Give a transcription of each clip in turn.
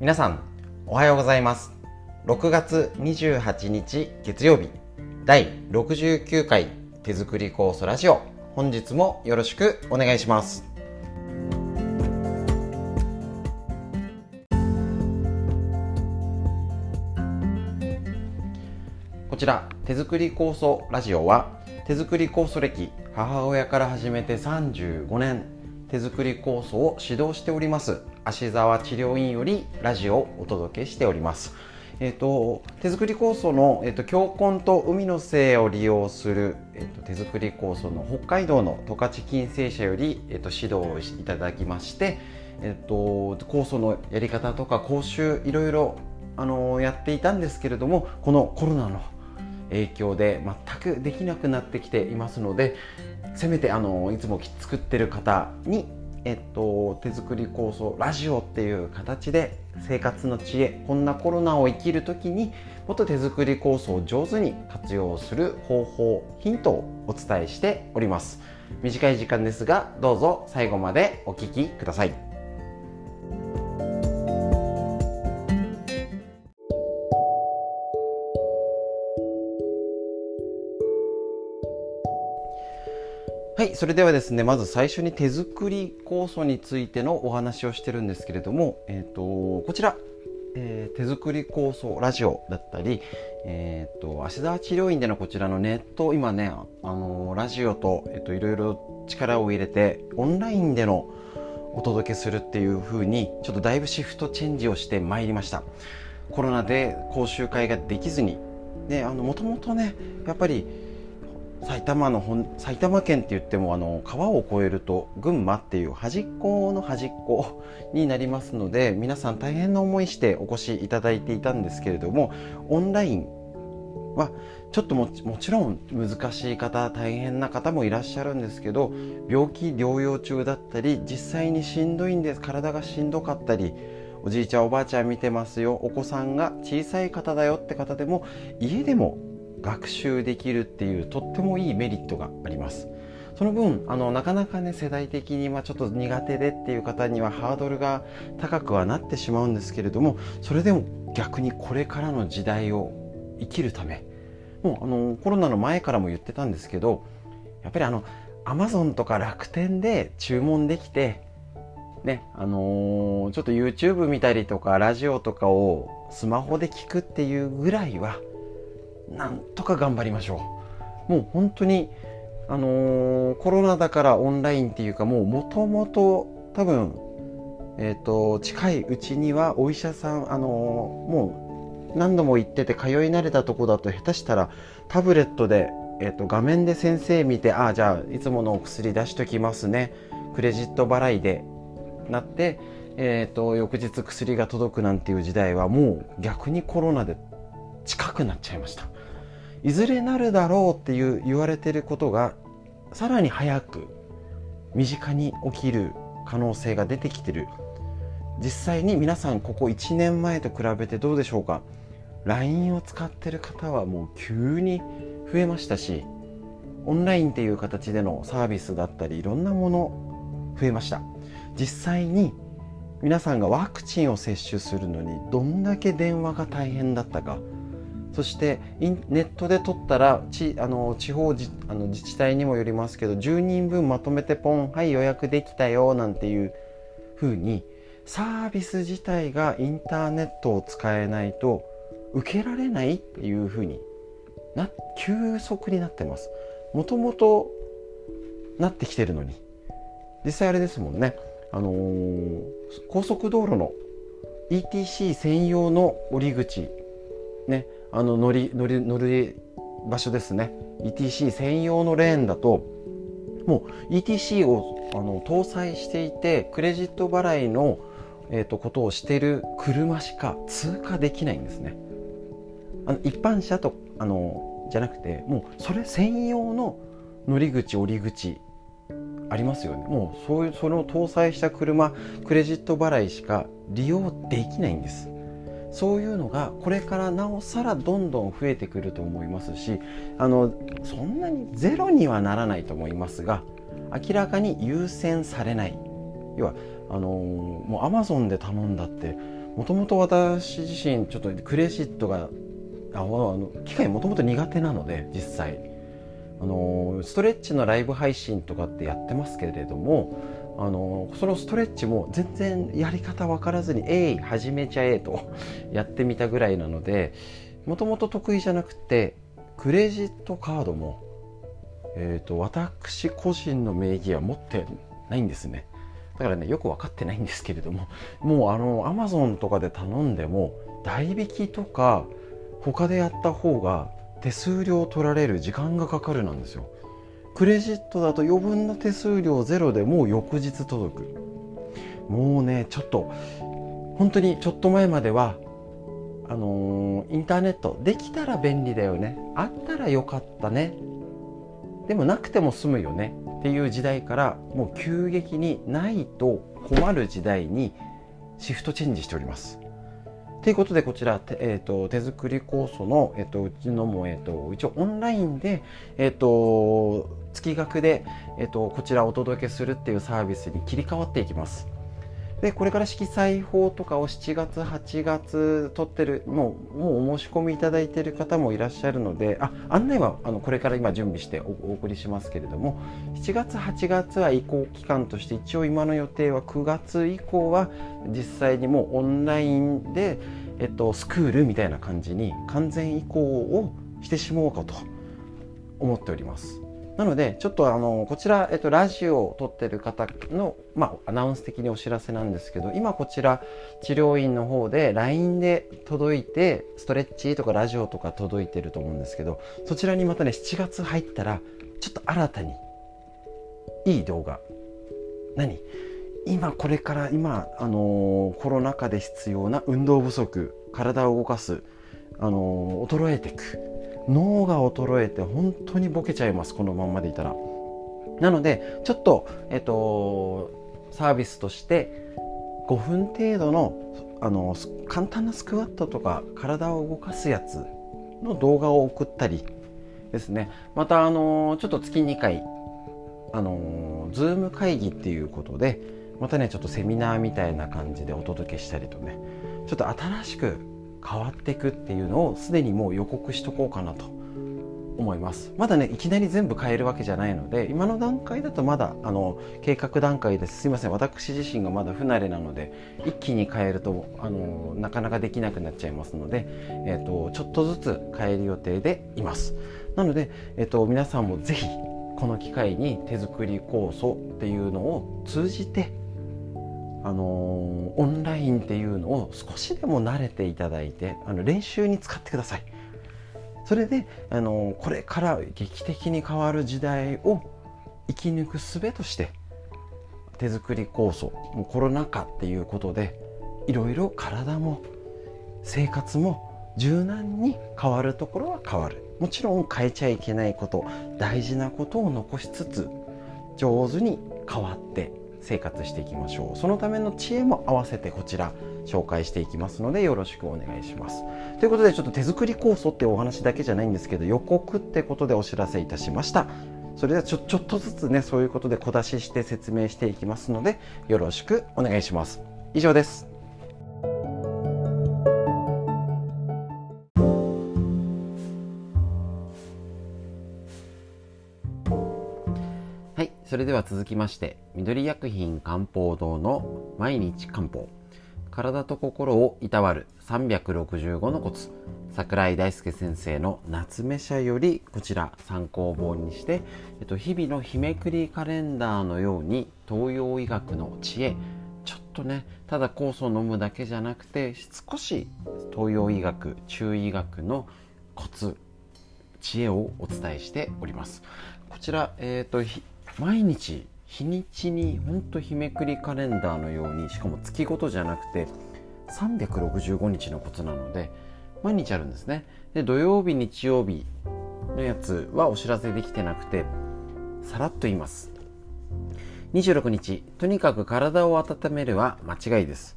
皆さんおはようございます。6月28日月曜日。第69回手作り酵素ラジオ。本日もよろしくお願いします。こちら手作り酵素ラジオは手作り酵素歴母親から始めて35年手作り酵素を指導しております。芦沢治療院よりラジオをお届けしております。えーと、手作り酵素の、えーと、強根と海の精を利用する、えーと、手作り酵素の北海道の十勝金星社より、えー、と指導をいただきまして、えー、と酵素のやり方とか講習いろいろ、あのー、やっていたんですけれどもこのコロナの影響で全くできなくなってきていますのでせめてあのいつも作ってる方に、えっと、手作り構想ラジオっていう形で生活の知恵こんなコロナを生きる時にもっと手作り構想を上手に活用する方法ヒントをお伝えしております。短い時間ですがどうぞ最後までお聴きください。はい、それではですね、まず最初に手作り酵素についてのお話をしてるんですけれども、えっ、ー、と、こちら、えー、手作り酵素ラジオだったり、えっ、ー、と、芦沢治療院でのこちらのネット、今ね、あのラジオと、えっ、と、いろいろ力を入れて、オンラインでのお届けするっていう風に、ちょっとだいぶシフトチェンジをしてまいりました。コロナで講習会ができずに、で、あの、もともとね、やっぱり、埼玉の本埼玉県って言ってもあの川を越えると群馬っていう端っこの端っこ になりますので皆さん大変な思いしてお越しいただいていたんですけれどもオンラインはちょっとももちろん難しい方大変な方もいらっしゃるんですけど病気療養中だったり実際にしんどいんです体がしんどかったりおじいちゃんおばあちゃん見てますよお子さんが小さい方だよって方でも家でも学習できるっていうとってもいいメリットがあります。その分あのなかなかね世代的にはちょっと苦手でっていう方にはハードルが高くはなってしまうんですけれどもそれでも逆にこれからの時代を生きるためもうあのコロナの前からも言ってたんですけどやっぱりあのアマゾンとか楽天で注文できてねあのー、ちょっと YouTube 見たりとかラジオとかをスマホで聞くっていうぐらいはなんとか頑張りましょうもう本当にあのー、コロナだからオンラインっていうかもうもともと多分え、と近いうちにはお医者さんあのー、もう何度も行ってて通い慣れたとこだと下手したらタブレットで、えーと、画面で先生見てああじゃあいつものお薬出しときますねクレジット払いでなって、えーと翌日薬が届くなんていう時代はもう逆にコロナで近くなっちゃいました。いずれなるだろうっていう言われてることがさらに早く身近に起きる可能性が出てきてる。実際に皆さんここ1年前と比べてどうでしょうか？LINE を使ってる方はもう急に増えましたしオンラインっていう形でのサービスだったりいろんなもの増えました。実際に皆さんがワクチンを接種するのにどんだけ電話が大変だったかそしてネットで取ったらちあの地方じあの自治体にもよりますけど10人分まとめてポンはい予約できたよなんていうふうにサービス自体がインターネットを使えないと受けられないっていうふうにな急速になってます。もともとなってきてるのに。実際あれですもんね。あのー、高速道路の ETC 専用の降り口ねあの乗り乗り乗る場所ですね。ETC 専用のレーンだともう ETC をあの搭載していてクレジット払いの、えーと、ことをしている車しか通過できないんですね。あの一般車とあのじゃなくてもうそれ専用の乗り口降り口ありますよね。もうそういうその搭載した車クレジット払いしか利用できないんです。そういうのがこれからなおさらどんどん増えてくると思いますしあのそんなにゼロにはならないと思いますが明らかに優先されない。要はあのもうアマゾンで頼んだってもともと私自身ちょっとクレジットがあの機械もともと苦手なので実際。あのストレッチのライブ配信とかってやってますけれどもあのそのストレッチも全然やり方分からずに「えい始めちゃえ」と やってみたぐらいなのでもともと得意じゃなくてクレジットカードも、えーと、私個人の名義は持ってないんですね。だからねよく分かってないんですけれどももうあのアマゾンとかで頼んでも代引きとか他でやった方が手数料取られる時間がかかるなんですよ。クレジットだと余分な手数料ゼロでもう翌日届く。もうねちょっと本当にちょっと前まではあのー、インターネットできたら便利だよね。あったらよかったね。でもなくても済むよね。っていう時代からもう急激にないと困る時代にシフトチェンジしております。ということでこちら、えーと、手作り酵素の、えーと、うちのも、えーと、一応オンラインで、えー、と月額で、えー、とこちらお届けするっていうサービスに切り替わっていきます。でこれから色彩法とかを7月8月取ってるもうもうお申し込みいただいてる方もいらっしゃるのであ案内はあのこれから今準備してお送りしますけれども7月8月は移行期間として一応今の予定は9月以降は実際にもうオンラインで、えっと、スクールみたいな感じに完全移行をしてしまおうかと思っております。なのでちょっとあのこちら、えっと、ラジオを撮ってる方の、まあ、アナウンス的にお知らせなんですけど今こちら治療院の方で LINE で届いてストレッチとかラジオとか届いてると思うんですけどそちらにまたね7月入ったらちょっと新たにいい動画。何？今これから今、あの、コロナ禍で必要な運動不足体を動かす、あの、衰えていく。脳が衰えて本当にボケちゃいますこのまんまでいたら。なのでちょっとえっとサービスとして5分程度のあの簡単なスクワットとか体を動かすやつの動画を送ったりですね。またあのちょっと月2回あのズーム会議っていうことでまたねちょっとセミナーみたいな感じでお届けしたりとねちょっと新しく変わっていくっていうのをすでにもう予告しとこうかなと思います。まだねいきなり全部変えるわけじゃないので今の段階だとまだあの計画段階です。すいません。私自身がまだ不慣れなので一気に変えるとあのなかなかできなくなっちゃいますので、えーと、ちょっとずつ変える予定でいます。なので、えーと、と皆さんもぜひこの機会に手作り酵素っていうのを通じてあのオンラインっていうのを少しでも慣れていただいてあの練習に使ってください。それで、あのこれから劇的に変わる時代を生き抜く術として手作り酵素もうコロナ禍っていうことでいろいろ体も生活も柔軟に変わるところは変わる。もちろん変えちゃいけないこと大事なことを残しつつ上手に変わって生活していきましょう。そのための知恵も合わせてこちら紹介していきますのでよろしくお願いします。ということでちょっと手作り酵素ってお話だけじゃないんですけど予告ってことでお知らせいたしました。それではちょちょっとずつねそういうことで小出しして説明していきますのでよろしくお願いします。以上です。それでは続きまして緑薬品漢方堂の毎日漢方。体と心をいたわる365のコツ。桜井大輔先生の夏目社よりこちら参考本にして、えっと、日々の日めくりカレンダーのように東洋医学の知恵。ちょっとねただ酵素を飲むだけじゃなくて少し東洋医学中医学のコツ知恵をお伝えしております。こちら、えーと毎日日にちにほんと日めくりカレンダーのようにしかも月ごとじゃなくて365日のことなので毎日あるんですね。で土曜日日曜日のやつはお知らせできてなくてさらっと言います。26日とにかく体を温めるは間違いです。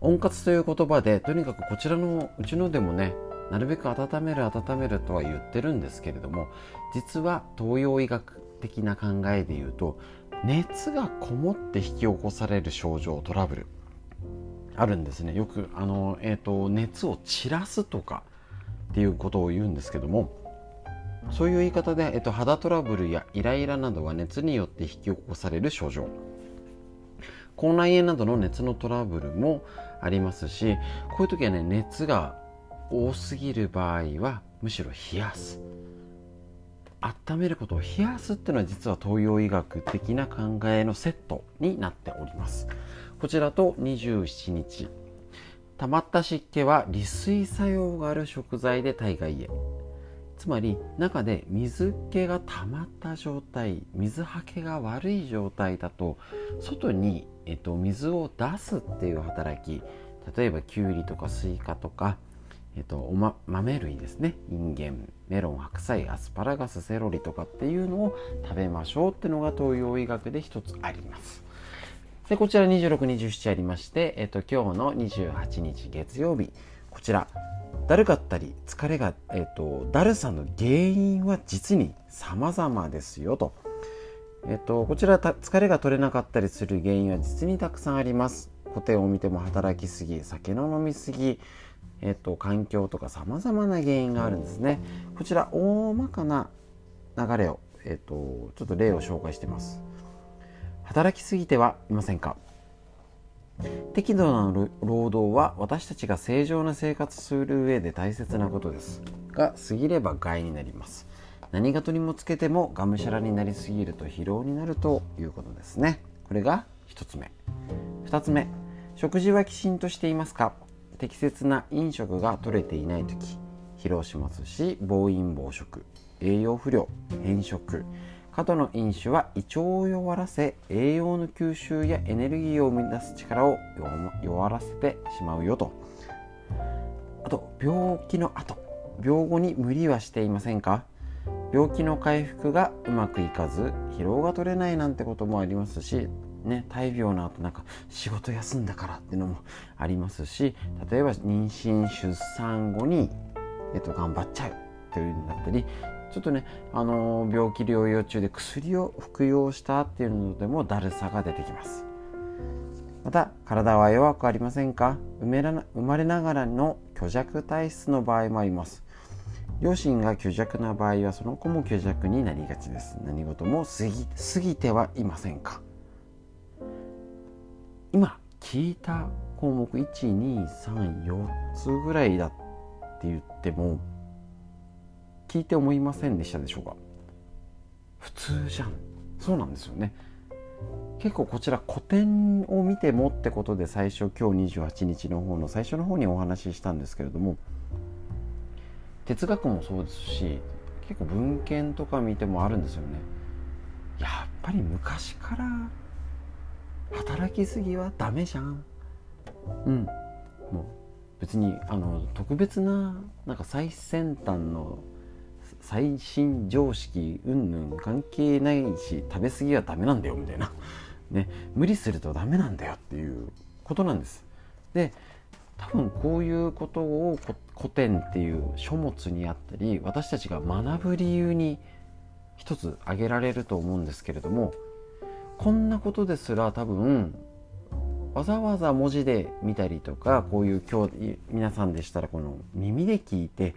温活という言葉でとにかくこちらのうちのでもねなるべく温める温めるとは言ってるんですけれども実は東洋医学的な考えで言うと熱がこもって引き起こされる症状トラブル。あるんですね。よくあの、えーと、熱を散らすとかっていうことを言うんですけどもそういう言い方で、えーと、肌トラブルやイライラなどは熱によって引き起こされる症状。口内炎などの熱のトラブルもありますしこういう時はね熱が多すぎる場合はむしろ冷やす。温めることを冷やすっていうのは実は東洋医学的な考えのセットになっております。こちらと27日。溜まった湿気は利水作用がある食材で体外へつまり中で水気が溜まった状態水はけが悪い状態だと外に、えっと、水を出すっていう働き例えばきゅうりとかスイカとかえっと、おま、豆類ですね。インゲンメロン白菜アスパラガスセロリとかっていうのを食べましょうっていうのが東洋医学で一つあります。でこちら2627ありまして、えっと、今日の28日月曜日。こちらだるかったり疲れが、えっと、だるさの原因は実に様々ですよと。えっと、こちら疲れが取れなかったりする原因は実にたくさんあります。古典を見ても働きすぎ酒の飲みすぎえっと、環境とかさまざまな原因があるんですね。こちら大まかな流れを、えっと、ちょっと例を紹介しています。働きすぎてはいませんか？適度な労働は私たちが正常な生活する上で大切なことです。が過ぎれば害になります。何事にもつけてもがむしゃらになりすぎると疲労になるということですね。これが1つ目。2つ目。食事はきちんとしていますか？適切な飲食が取れていない時疲労しますし暴飲暴食栄養不良変色過度の飲酒は胃腸を弱らせ栄養の吸収やエネルギーを生み出す力を弱らせてしまうよと。あと病気の後病後に無理はしていませんか？病気の回復がうまくいかず疲労が取れないなんてこともありますしね、大病の後なんか仕事休んだからっていうのもありますし例えば妊娠出産後に、えっと、頑張っちゃうというんだったりちょっとね、あのー、病気療養中で薬を服用したっていうのでもだるさが出てきます。また体は弱くありませんか？生まれながらの虚弱体質の場合もあります。両親が虚弱な場合はその子も虚弱になりがちです。何事も過ぎ過ぎてはいませんか？今聞いた項目1234つぐらいだって言っても聞いて思いませんでしたでしょうか？普通じゃん。そうなんですよね。結構こちら古典を見てもってことで最初今日28日の方の最初の方にお話ししたんですけれども哲学もそうですし結構文献とか見てもあるんですよね。やっぱり昔から働きすぎはダメじゃん。うん。もう別にあの特別ななんか最先端の最新常識うんぬん関係ないし食べ過ぎはダメなんだよみたいな、ね、無理するとダメなんだよっていうことなんです。で多分こういうことを古典っていう書物にあったり私たちが学ぶ理由に一つ挙げられると思うんですけれどもこんなことですら多分わざわざ文字で見たりとかこういう今日皆さんでしたらこの耳で聞いて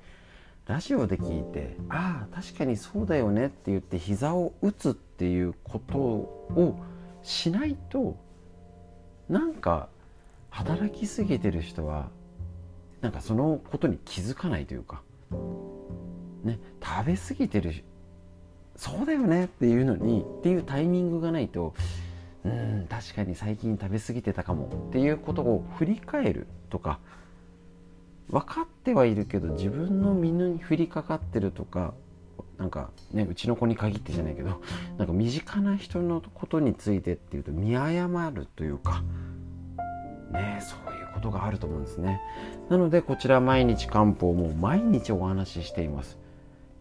ラジオで聞いてああ確かにそうだよねって言って膝を打つっていうことをしないとなんか働きすぎてる人はなんかそのことに気づかないというかね食べ過ぎてるそうだよねっていうのにっていうタイミングがないとうん確かに最近食べ過ぎてたかもっていうことを振り返るとか分かってはいるけど自分の身に降りかかってるとかなんかねうちの子に限ってじゃないけどなんか身近な人のことについてっていうと見誤るというかねそういうことがあると思うんですね。なのでこちら毎日漢方も毎日お話ししています。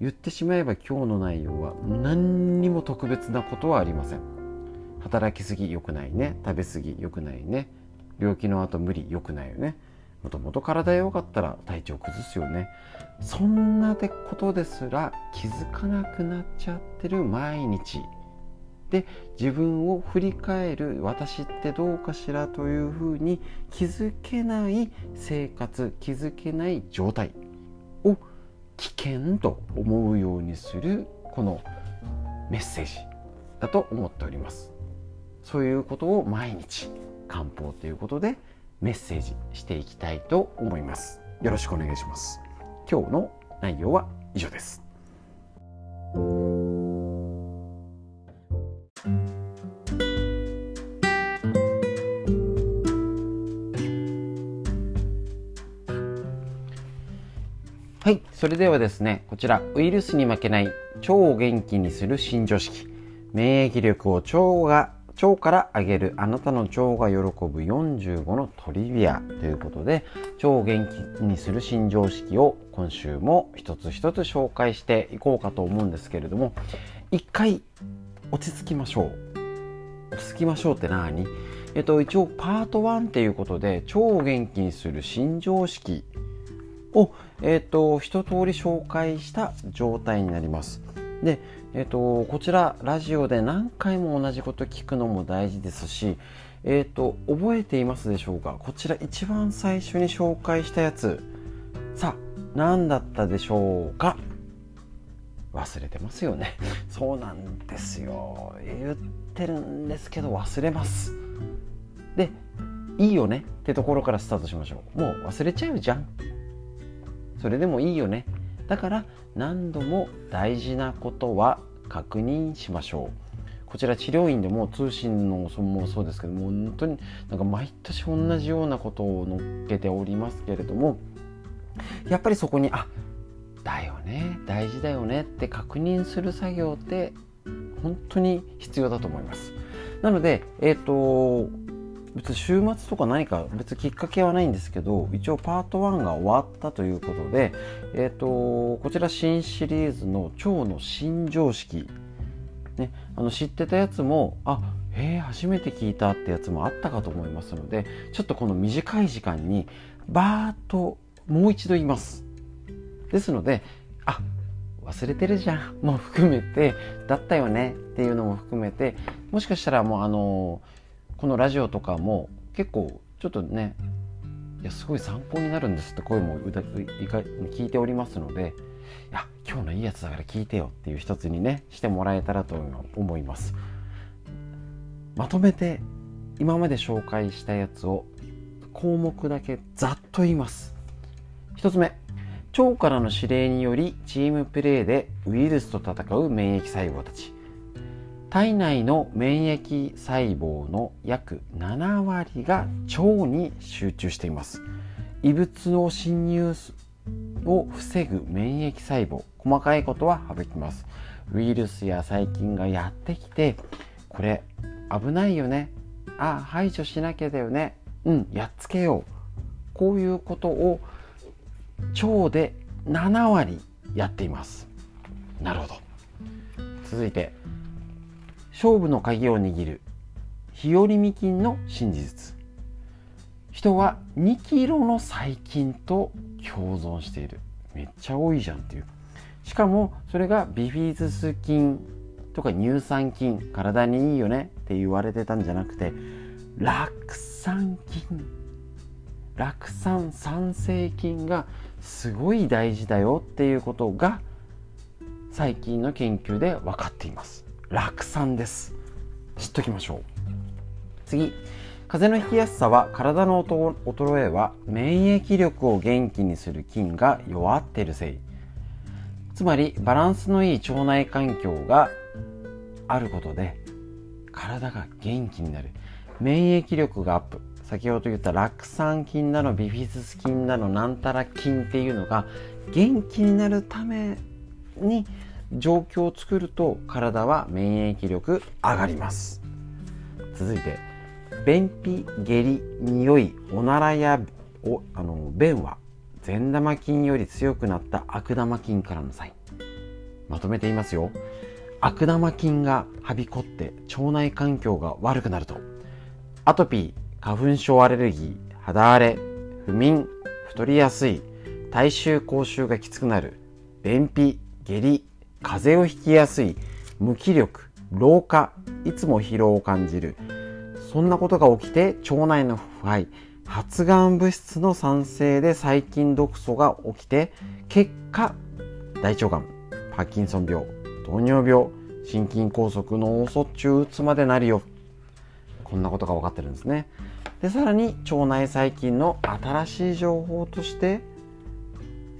言ってしまえば今日の内容は何にも特別なことはありません。働きすぎ良くないね。食べ過ぎ良くないね。病気の後無理良くないよね。もともと体弱かったら体調崩すよね。そんなことですら気づかなくなっちゃってる毎日。で自分を振り返る私ってどうかしらというふうに気づけない生活気づけない状態。危険と思うようにするこのメッセージだと思っております。そういうことを毎日漢方ということでメッセージしていきたいと思います。よろしくお願いします。今日の内容は以上です。はい。それではですねこちらウイルスに負けない腸を元気にする新常識。免疫力を腸が腸から上げるあなたの腸が喜ぶ45のトリビアということで腸を元気にする新常識を今週も一つ一つ紹介していこうかと思うんですけれども一回落ち着きましょう。落ち着きましょうって何？えっと一応パート1っていうことで腸を元気にする新常識を、えっと一通り紹介した状態になりますでえっ、ー、と、こちらラジオで何回も同じこと聞くのも大事ですし、えっ、ー、と、覚えていますでしょうか？こちら一番最初に紹介したやつ。さあ、何だったでしょうか？忘れてますよね。そうなんですよ。言ってるんですけど忘れます。で、いいよね？ってところからスタートしましょう。もう忘れちゃうじゃん。それでもいいよね。だから何度も大事なことは確認しましょうこちら治療院でも通信のもそうですけども本当になんか毎年同じようなことを載っけておりますけれどもやっぱりそこにあだよね大事だよねって確認する作業って本当に必要だと思いますなのでえっ、ー、と別に週末とか何か別きっかけはないんですけど一応パート1が終わったということで、えーと、こちら新シリーズの「腸の新常識」ね、あの知ってたやつもあへえ初めて聞いたってやつもあったかと思いますのでちょっとこの短い時間にバーッともう一度言います。ですのであ忘れてるじゃん。も含めてだったよね。っていうのも含めてもしかしたらもうあのーこのラジオとかも結構ちょっとねいやすごい参考になるんですって声も聞いておりますのでいや今日のいいやつだから聞いてよっていう一つにねしてもらえたらと思います。まとめて今まで紹介したやつを項目だけざっと言います。一つ目腸からの指令によりチームプレーでウイルスと戦う免疫細胞たち。体内の免疫細胞の約7割が腸に集中しています。異物の侵入を防ぐ免疫細胞細かいことは省きます。ウイルスや細菌がやってきてこれ危ないよね。あ排除しなきゃだよね。うんやっつけよう。こういうことを腸で7割やっています。なるほど。続いて勝負の鍵を握る。日和見菌の真実。人は2キロの細菌と共存している。めっちゃ多いじゃんっていう。しかもそれがビフィズス菌とか乳酸菌体にいいよねって言われてたんじゃなくて酪酸菌。酪酸酸性菌がすごい大事だよっていうことが最近の研究で分かっています。酪酸です。知っときましょう。次。風邪のひきやすさは体の衰えは免疫力を元気にする菌が弱ってるせい。つまりバランスのいい腸内環境があることで体が元気になる。免疫力がアップ。先ほど言った酪酸菌だのビフィズス菌だのなんたら菌っていうのが元気になるために状況を作ると体は免疫力上がります。続いて便秘下痢匂いおならやおあの便は善玉菌より強くなった悪玉菌からのサイン。まとめていますよ。悪玉菌がはびこって腸内環境が悪くなると。アトピー花粉症アレルギー肌荒れ不眠太りやすい体臭口臭がきつくなる便秘下痢。風邪をひきやすい無気力老化いつも疲労を感じる。そんなことが起きて腸内の腐敗発がん物質の産生で細菌毒素が起きて結果大腸がんパーキンソン病糖尿病心筋梗塞脳卒中うつまでなるよ。こんなことが分かってるんですね。でさらに腸内細菌の新しい情報として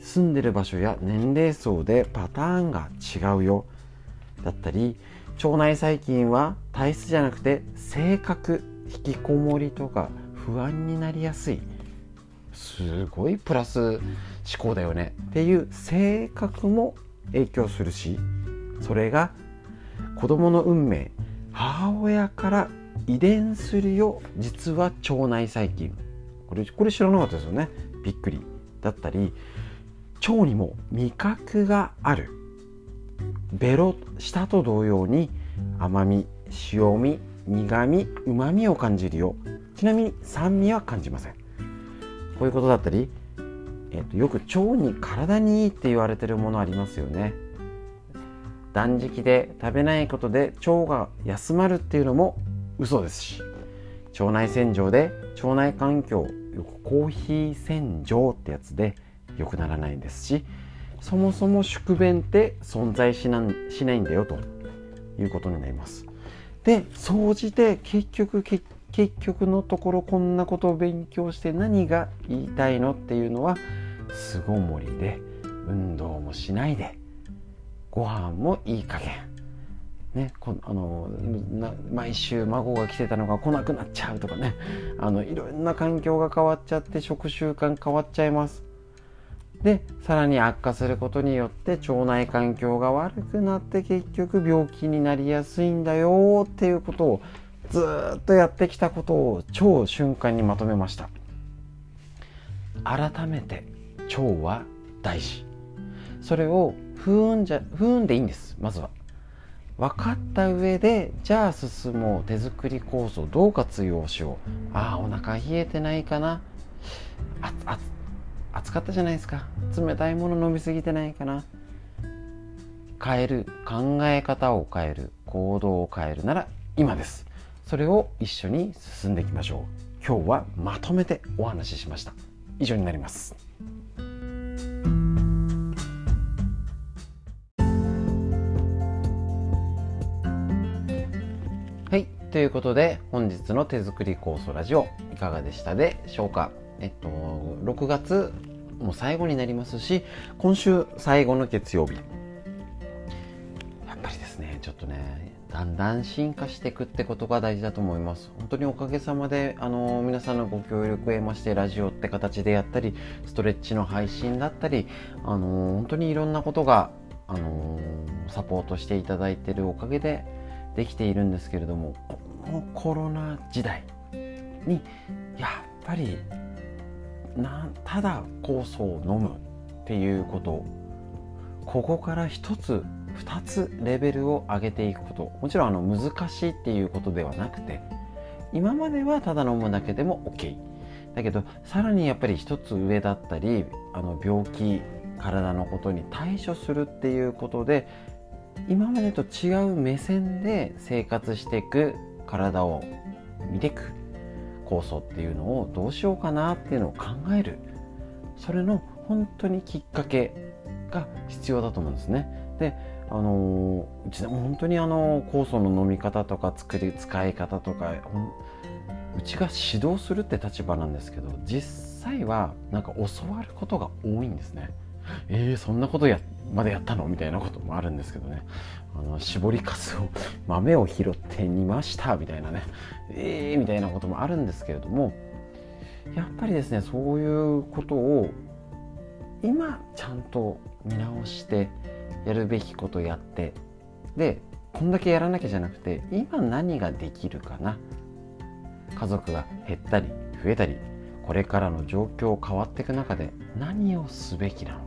住んでる場所や年齢層でパターンが違うよ。だったり腸内細菌は体質じゃなくて性格引きこもりとか不安になりやすい。すごいプラス思考だよね。っていう性格も影響するしそれが子供の運命母親から遺伝するよ実は腸内細菌。これこれ知らなかったですよね。びっくり。だったり腸にも味覚がある。ベロ舌と同様に甘み塩味苦味うまみを感じるよ。ちなみに酸味は感じません。こういうことだったり、えーと、よく腸に体にいいって言われてるものありますよね。断食で食べないことで腸が休まるっていうのも嘘ですし。腸内洗浄で腸内環境よくコーヒー洗浄ってやつで良くならないんですしそもそも宿便って存在しなしないんだよということになります。で総じて結局結局のところこんなことを勉強して何が言いたいのっていうのは巣ごもりで運動もしないでご飯もいい加減。ね、こあの毎週孫が来てたのが来なくなっちゃうとかね。あのいろんな環境が変わっちゃって食習慣変わっちゃいます。でさらに悪化することによって腸内環境が悪くなって結局病気になりやすいんだよっていうことをずっとやってきたことを超瞬間にまとめました。改めて腸は大事。それを不運じゃ不運でいいんですまずは。分かった上でじゃあ進もう。手作り酵素どう活用しよう。ああお腹冷えてないかな。ああ暑かったじゃないですか。冷たいもの飲みすぎてないかな。変える考え方を変える行動を変えるなら今です。それを一緒に進んでいきましょう。今日はまとめてお話ししました。以上になります。はいということで本日の手作り酵素ラジオいかがでしたでしょうか？えっと、6月もう最後になりますし今週最後の月曜日。やっぱりですねちょっとねだんだん進化していくってことが大事だと思います。本当におかげさまであの皆さんのご協力を得ましてラジオって形でやったりストレッチの配信だったりあの本当にいろんなことがあのサポートしていただいてるおかげでできているんですけれどもこのコロナ時代にやっぱりなただ酵素を飲むっていうこと。ここから一つ二つレベルを上げていくこと。もちろんあの難しいっていうことではなくて今まではただ飲むだけでも OK だけどさらにやっぱり一つ上だったりあの病気体のことに対処するっていうことで今までと違う目線で生活していく体を見ていく。酵素っていうのをどうしようかなっていうのを考えるそれの本当にきっかけが必要だと思うんですね。であのうちでも本当にあの酵素の飲み方とか作り使い方とかうちが指導するって立場なんですけど実際はなんか教わることが多いんですね。えー、そんなことやまでやったの？みたいなこともあるんですけどね。あの絞りかすを豆を拾って煮ましたみたいなね。ええー、みたいなこともあるんですけれどもやっぱりですねそういうことを今ちゃんと見直してやるべきことやってでこんだけやらなきゃじゃなくて今何ができるかな？家族が減ったり増えたりこれからの状況変わっていく中で何をすべきなの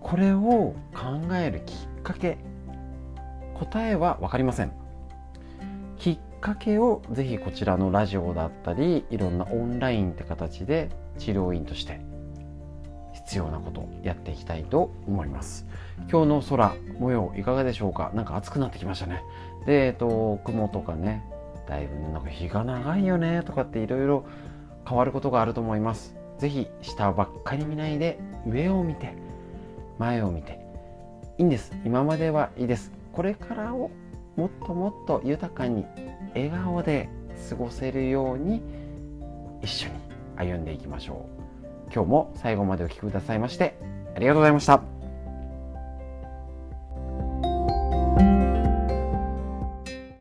これを考えるきっかけ答えは分かりません。きっかけをぜひこちらのラジオだったりいろんなオンラインって形で治療院として必要なことをやっていきたいと思います。今日の空模様いかがでしょうか？なんか暑くなってきましたね。で、えっと、雲とかねだいぶなんか日が長いよねとかっていろいろ変わることがあると思います。是非下ばっかり見ないで上を見て前を見て。いいんです。今まではいいです。これからをもっともっと豊かに笑顔で過ごせるように一緒に歩んでいきましょう。今日も最後までお聴きくださいましてありがとうございました。